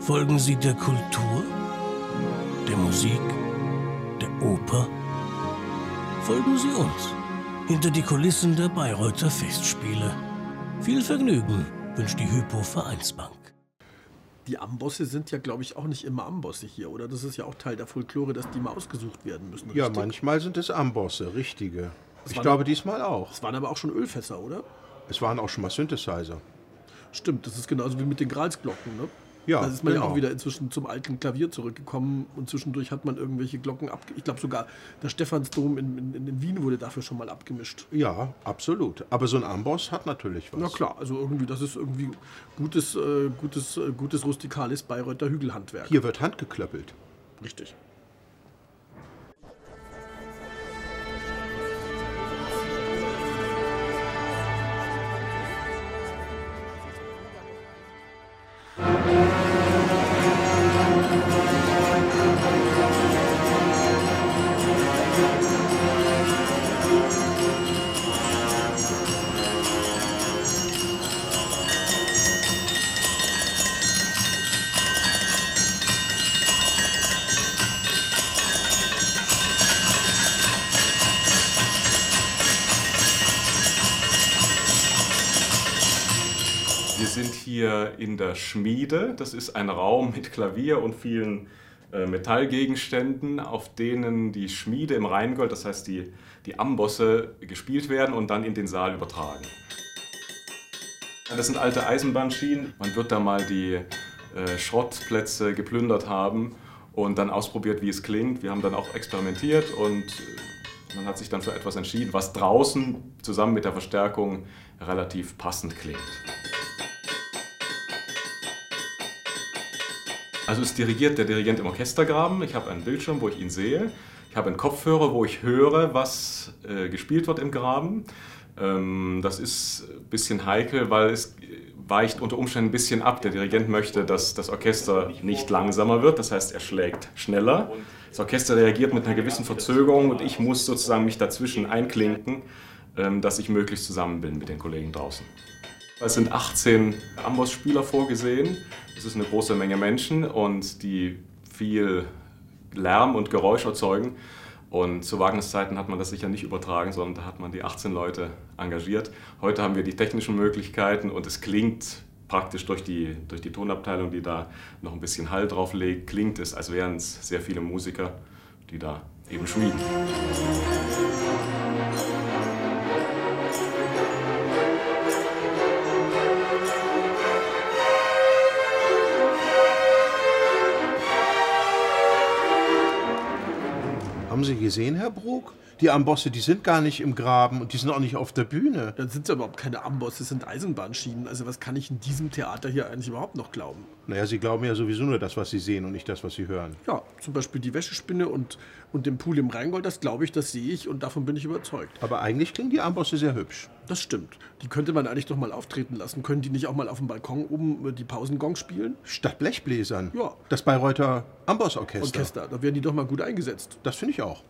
Folgen Sie der Kultur, der Musik, der Oper? Folgen Sie uns hinter die Kulissen der Bayreuther Festspiele. Viel Vergnügen wünscht die Hypo Vereinsbank. Die Ambosse sind ja, glaube ich, auch nicht immer Ambosse hier, oder? Das ist ja auch Teil der Folklore, dass die mal ausgesucht werden müssen. Ja, richtig? manchmal sind es Ambosse, richtige. Das Ich glaube diesmal auch. Es waren aber auch schon Ölfässer, oder? Es waren auch schon mal Synthesizer. Stimmt, das ist genauso wie mit den Gralsglocken, ne? Ja, Da ist man ja genau. auch wieder inzwischen zum alten Klavier zurückgekommen und zwischendurch hat man irgendwelche Glocken ab. Ich glaube sogar der Stephansdom in, in, in Wien wurde dafür schon mal abgemischt. Ja, absolut. Aber so ein Amboss hat natürlich was. Na klar, also irgendwie, das ist irgendwie gutes, äh, gutes, äh, gutes rustikales Bayreuther Hügelhandwerk. Hier wird handgeklöppelt. Richtig. Wir sind hier in der Schmiede. Das ist ein Raum mit Klavier und vielen äh, Metallgegenständen, auf denen die Schmiede im Rheingold, das heißt die, die Ambosse, gespielt werden und dann in den Saal übertragen. Das sind alte Eisenbahnschienen. Man wird da mal die äh, Schrottplätze geplündert haben und dann ausprobiert, wie es klingt. Wir haben dann auch experimentiert und äh, man hat sich dann für etwas entschieden, was draußen zusammen mit der Verstärkung relativ passend klingt. Also es dirigiert der Dirigent im Orchestergraben. Ich habe einen Bildschirm, wo ich ihn sehe. Ich habe einen Kopfhörer, wo ich höre, was äh, gespielt wird im Graben. Ähm, das ist ein bisschen heikel, weil es weicht unter Umständen ein bisschen ab. Der Dirigent möchte, dass das Orchester nicht langsamer wird, das heißt, er schlägt schneller. Das Orchester reagiert mit einer gewissen Verzögerung und ich muss sozusagen mich dazwischen einklinken, ähm, dass ich möglichst zusammen bin mit den Kollegen draußen. Es sind 18 Amboss-Spieler vorgesehen. Das ist eine große Menge Menschen und die viel Lärm und Geräusch erzeugen. Und zu Wagniszeiten hat man das sicher nicht übertragen, sondern da hat man die 18 Leute engagiert. Heute haben wir die technischen Möglichkeiten und es klingt praktisch durch die, durch die Tonabteilung, die da noch ein bisschen Hall drauf legt, klingt es, als wären es sehr viele Musiker, die da eben schmieden. Haben Sie gesehen, Herr Brug? Die Ambosse, die sind gar nicht im Graben und die sind auch nicht auf der Bühne. Dann sind es überhaupt keine Ambosse, das sind Eisenbahnschienen. Also was kann ich in diesem Theater hier eigentlich überhaupt noch glauben? Naja, Sie glauben ja sowieso nur das, was Sie sehen und nicht das, was Sie hören. Ja, zum Beispiel die Wäschespinne und, und den Pool im Rheingold, das glaube ich, das sehe ich und davon bin ich überzeugt. Aber eigentlich klingen die Ambosse sehr hübsch. Das stimmt. Die könnte man eigentlich doch mal auftreten lassen. Können die nicht auch mal auf dem Balkon oben äh, die Pausengong spielen? Statt Blechbläsern. Ja. Das Bayreuther Ambossorchester. Orchester, da werden die doch mal gut eingesetzt. Das finde ich auch.